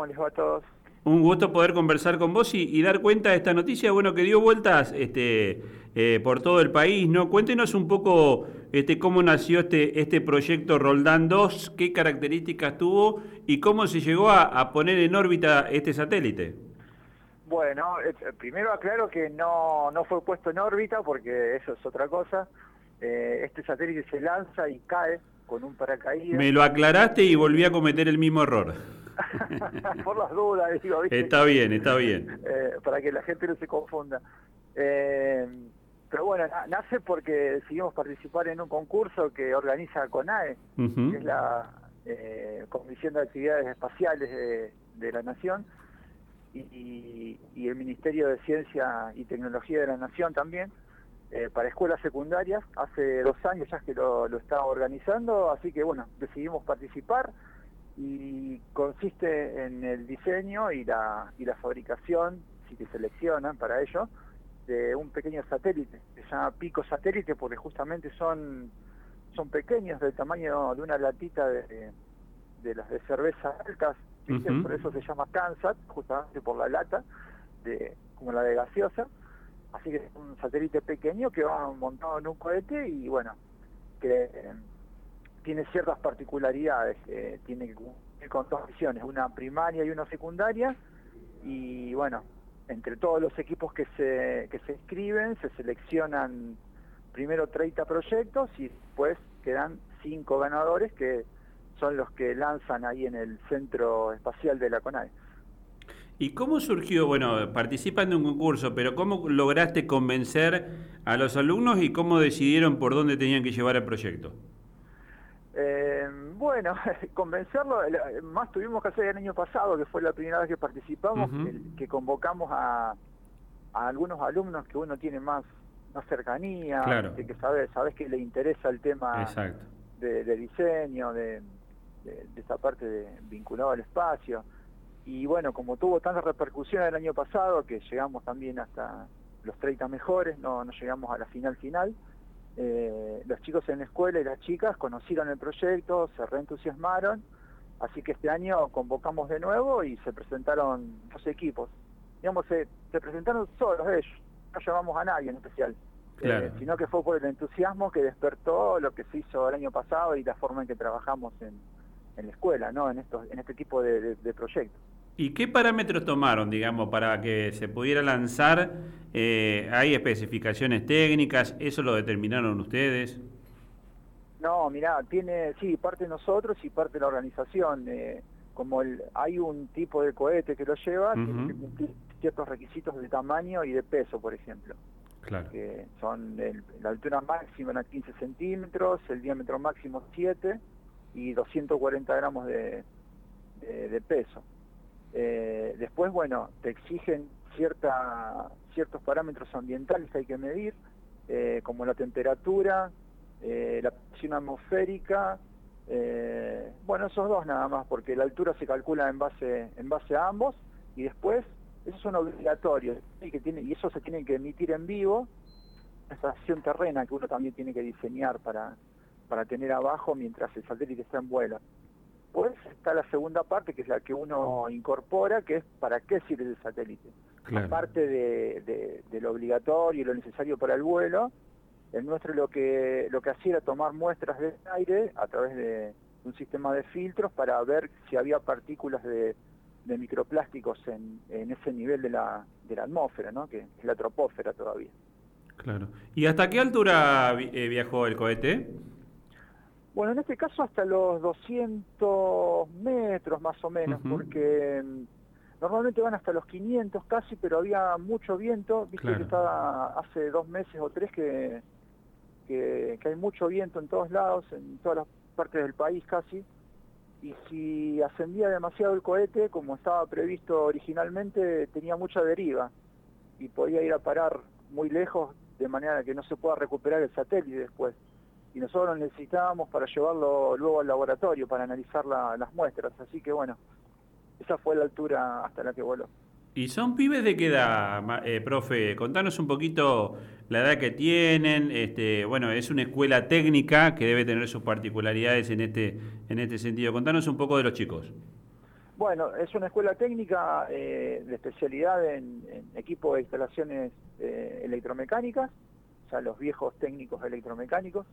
¿Cómo les va a todos? Un gusto poder conversar con vos y, dar cuenta de esta noticia, bueno, que dio vueltas este, eh, por todo el país, ¿no? Cuéntenos un poco este, cómo nació este, este proyecto Roldán 2, qué características tuvo y cómo se llegó a, poner en órbita este satélite. Bueno, eh, primero aclaro que no, no fue puesto en órbita porque eso es otra cosa. Eh, este satélite se lanza y cae con un paracaídas. Me lo aclaraste y volví a cometer el mismo error. Por las dudas, digo. Está bien, está bien. Eh, para que la gente no se confunda. Eh, pero bueno, nace porque decidimos participar en un concurso que organiza CONAE, que es la eh, Comisión de Actividades Espaciales de, la Nación, y, el Ministerio de Ciencia y Tecnología de la Nación también, para escuelas secundarias. Hace dos años ya que lo, lo estaba organizando, así que bueno, decidimos participar y consiste en el diseño y la, y la fabricación, si te seleccionan para ello, de un pequeño satélite, que se llama pico satélite porque justamente son, son pequeños del tamaño de una latita de, de las de cerveza altas, por eso se llama Kansas, justamente por la lata, de, como la de gaseosa, así que es un satélite pequeño que va montado en un cohete y bueno, que tiene ciertas particularidades, eh, tiene que cumplir con dos misiones, una primaria y una secundaria, y bueno, entre todos los equipos que se, que se inscriben, se seleccionan primero 30 proyectos y después quedan 5 ganadores que son los que lanzan ahí en el centro espacial de la CONAE. ¿Y cómo surgió? Bueno, participan de un concurso, pero ¿cómo lograste convencer a los alumnos y cómo decidieron por dónde tenían que llevar el proyecto? Eh, bueno, convencerlo, más tuvimos que hacer el año pasado, que fue la primera vez que participamos, que, convocamos a, algunos alumnos que uno tiene más, más cercanía, que sabes, sabes que le interesa el tema de, diseño, de, de, esta parte de, vinculado al espacio. Y bueno, como tuvo tanta repercusión el año pasado, que llegamos también hasta los 30 mejores, no, no llegamos a la final final, eh, los chicos en la escuela y las chicas conocieron el proyecto, se reentusiasmaron, así que este año convocamos de nuevo y se presentaron dos equipos. Digamos, se, presentaron solos ellos, no llamamos a nadie en especial, eh, sino que fue por el entusiasmo que despertó lo que se hizo el año pasado y la forma en que trabajamos en, en la escuela, ¿no? en, estos, en este tipo de proyectos. ¿Y qué parámetros tomaron, digamos, para que se pudiera lanzar? Eh, ¿Hay especificaciones técnicas? ¿Eso lo determinaron ustedes? No, mira, tiene, sí, parte nosotros y parte de la organización. Eh, como el, hay un tipo de cohete que lo lleva, tiene que cumplir ciertos requisitos de tamaño y de peso, por ejemplo. Claro. Que son la altura máxima en 15 centímetros, el diámetro máximo 7 y 240 gramos de peso. Eh, después, bueno, te exigen ciertos parámetros ambientales que hay que medir, eh, como la temperatura, eh, la presión atmosférica, bueno, esos dos nada más, porque la altura se calcula en base, a ambos, y después, esos son obligatorios, y, que y eso se tiene que emitir en vivo, esa acción terrena que uno también tiene que diseñar para tener abajo mientras el satélite está en vuelo. Después está la segunda parte, que es la que uno incorpora, que es para qué sirve el satélite. Aparte de, lo obligatorio y lo necesario para el vuelo, el nuestro lo que, lo que hacía era tomar muestras de aire a través de un sistema de filtros para ver si había partículas de, microplásticos en, ese nivel de la, de la atmósfera, ¿no? que es la tropósfera todavía. Claro. ¿Y hasta qué altura eh, viajó el cohete? Bueno, en este caso hasta los 200 metros más o menos, porque mm, normalmente van hasta los 500 casi, pero había mucho viento, viste que estaba hace dos meses o tres que, que, hay mucho viento en todos lados, en todas las partes del país casi, y si ascendía demasiado el cohete, como estaba previsto originalmente, tenía mucha deriva y podía ir a parar muy lejos de manera que no se pueda recuperar el satélite después y nosotros lo necesitábamos para llevarlo luego al laboratorio para analizar las muestras. Así que bueno, esa fue la altura hasta la que voló. ¿Y son pibes de qué edad, eh, profe? Contanos un poquito la edad que tienen. Este, bueno, es una escuela técnica que debe tener sus particularidades en este, en este sentido. Contanos un poco de los chicos. Bueno, es una escuela técnica de especialidad en, equipo de instalaciones electromecánicas, o sea, los viejos técnicos electromecánicos.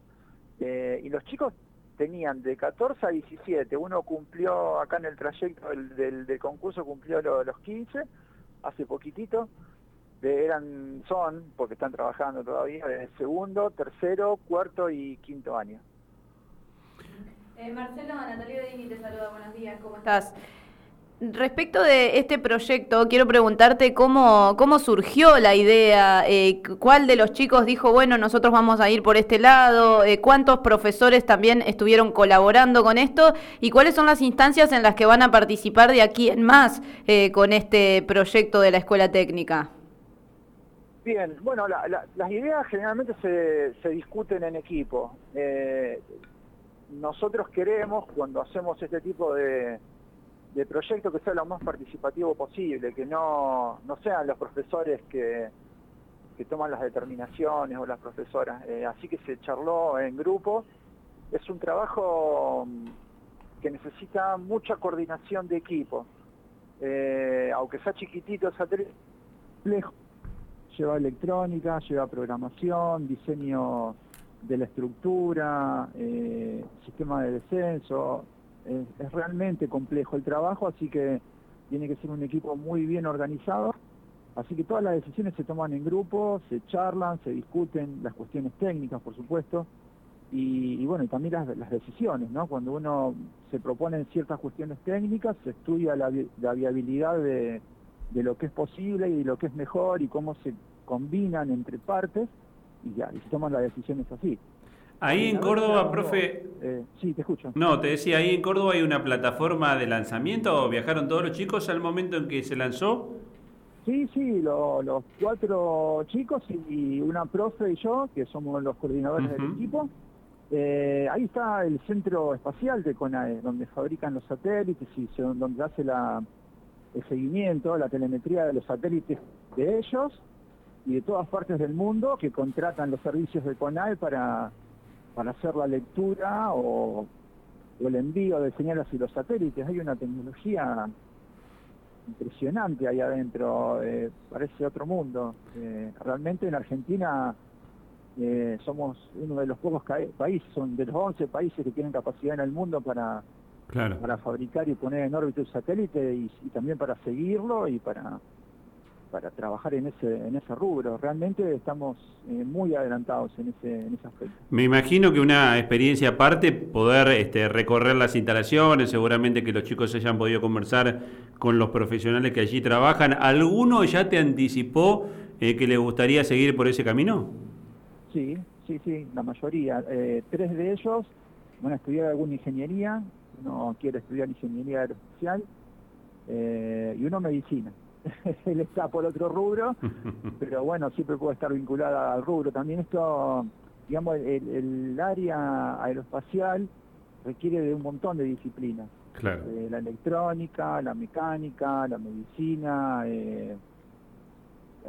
Y los chicos tenían de 14 a 17. Uno cumplió acá en el trayecto del, concurso, cumplió los 15, hace poquitito. eran, son, porque están trabajando todavía, de segundo, tercero, cuarto y quinto año. Eh, Marcelo, Natalia Dini te saluda, buenos días, ¿cómo estás? Respecto de este proyecto, quiero preguntarte cómo, cómo surgió la idea, eh, cuál de los chicos dijo, bueno, nosotros vamos a ir por este lado, eh, cuántos profesores también estuvieron colaborando con esto y cuáles son las instancias en las que van a participar de aquí en más eh, con este proyecto de la escuela técnica. Bien, bueno, las ideas generalmente se, se discuten en equipo. nosotros queremos, cuando hacemos este tipo de de proyecto que sea lo más participativo posible, que no, no sean los profesores que, que toman las determinaciones o las profesoras. Eh, así que se charló en grupo. Es un trabajo mm, que necesita mucha coordinación de equipo. Eh, aunque sea chiquitito, satélite lejos. Lleva electrónica, lleva programación, diseño de la estructura, eh, sistema de descenso, es, realmente complejo el trabajo, así que tiene que ser un equipo muy bien organizado. Así que todas las decisiones se toman en grupo, se charlan, se discuten las cuestiones técnicas, por supuesto, y, bueno, y también las, decisiones, ¿no? Cuando uno se propone ciertas cuestiones técnicas, se estudia la, viabilidad de, de, lo que es posible y de lo que es mejor y cómo se combinan entre partes, y ya, y se toman las decisiones así. Ahí en Córdoba, profe... Eh, sí, te escucho. No, te decía, ahí en Córdoba hay una plataforma de lanzamiento, ¿viajaron todos los chicos al momento en que se lanzó? Sí, sí, los cuatro chicos y una profe y yo, que somos los coordinadores del equipo. Eh, ahí está el centro espacial de CONAE, donde fabrican los satélites y donde hace la, el seguimiento, la telemetría de los satélites de ellos y de todas partes del mundo que contratan los servicios de CONAE para para hacer la lectura o, el envío de señales y los satélites. Hay una tecnología impresionante ahí adentro, eh, parece otro mundo. Eh, realmente en Argentina eh, somos uno de los pocos países, son de los 11 países que tienen capacidad en el mundo para, para fabricar y poner en órbita el satélite y también para seguirlo y para para trabajar en ese, en ese rubro. Realmente estamos eh, muy adelantados en ese, en ese aspecto. Me imagino que una experiencia aparte, poder este, recorrer las instalaciones, seguramente que los chicos hayan podido conversar con los profesionales que allí trabajan. ¿Alguno ya te anticipó eh, que le gustaría seguir por ese camino? Sí, sí, sí, la mayoría. Eh, tres de ellos van a estudiar alguna ingeniería, uno quiere estudiar ingeniería aeroespacial y uno medicina. él está por otro rubro, pero bueno, siempre puede estar vinculada al rubro. También esto, digamos, el, área aeroespacial requiere de un montón de disciplinas. Eh, la electrónica, la mecánica, la medicina, eh,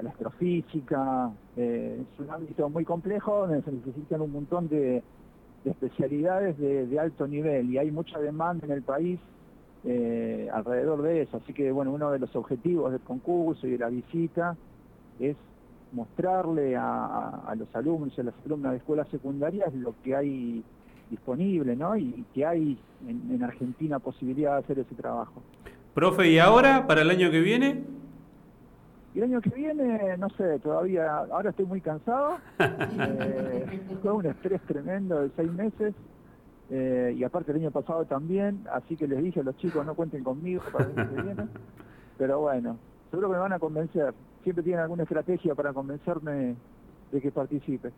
la astrofísica. Eh, es un ámbito muy complejo donde se necesitan un montón de, especialidades de alto nivel y hay mucha demanda en el país eh, alrededor de eso. Así que, bueno, uno de los objetivos del concurso y de la visita es mostrarle a, los alumnos y a las alumnas de escuelas secundarias lo que hay disponible, ¿no? Y, que hay en, Argentina posibilidad de hacer ese trabajo. Profe, ¿y ahora, para el año que viene? el año que viene, no sé, todavía, ahora estoy muy cansado, eh, fue un estrés tremendo de seis meses, eh, y aparte el año pasado también, así que les dije a los chicos no cuenten conmigo para el año que viene, pero bueno, seguro que me van a convencer, siempre tienen alguna estrategia para convencerme de que participe.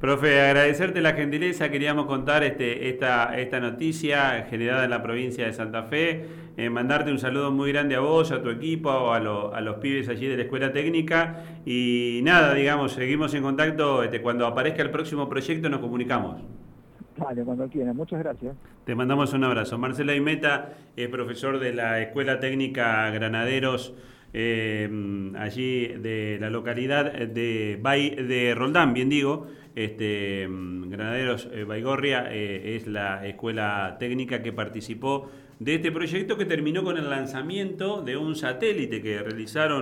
Profe, agradecerte la gentileza, queríamos contar este, esta, esta noticia generada en la provincia de Santa Fe, eh, mandarte un saludo muy grande a vos, a tu equipo, a, a, los pibes allí de la Escuela Técnica. Y nada, digamos, seguimos en contacto, este, cuando aparezca el próximo proyecto nos comunicamos. Vale, cuando quieran. Muchas gracias. Te mandamos un abrazo. Marcela Imeta es profesor de la Escuela Técnica Granaderos, eh, allí de la localidad de, de Roldán, bien digo. Este, Granaderos eh, Baigorria eh, es la escuela técnica que participó de este proyecto que terminó con el lanzamiento de un satélite que realizaron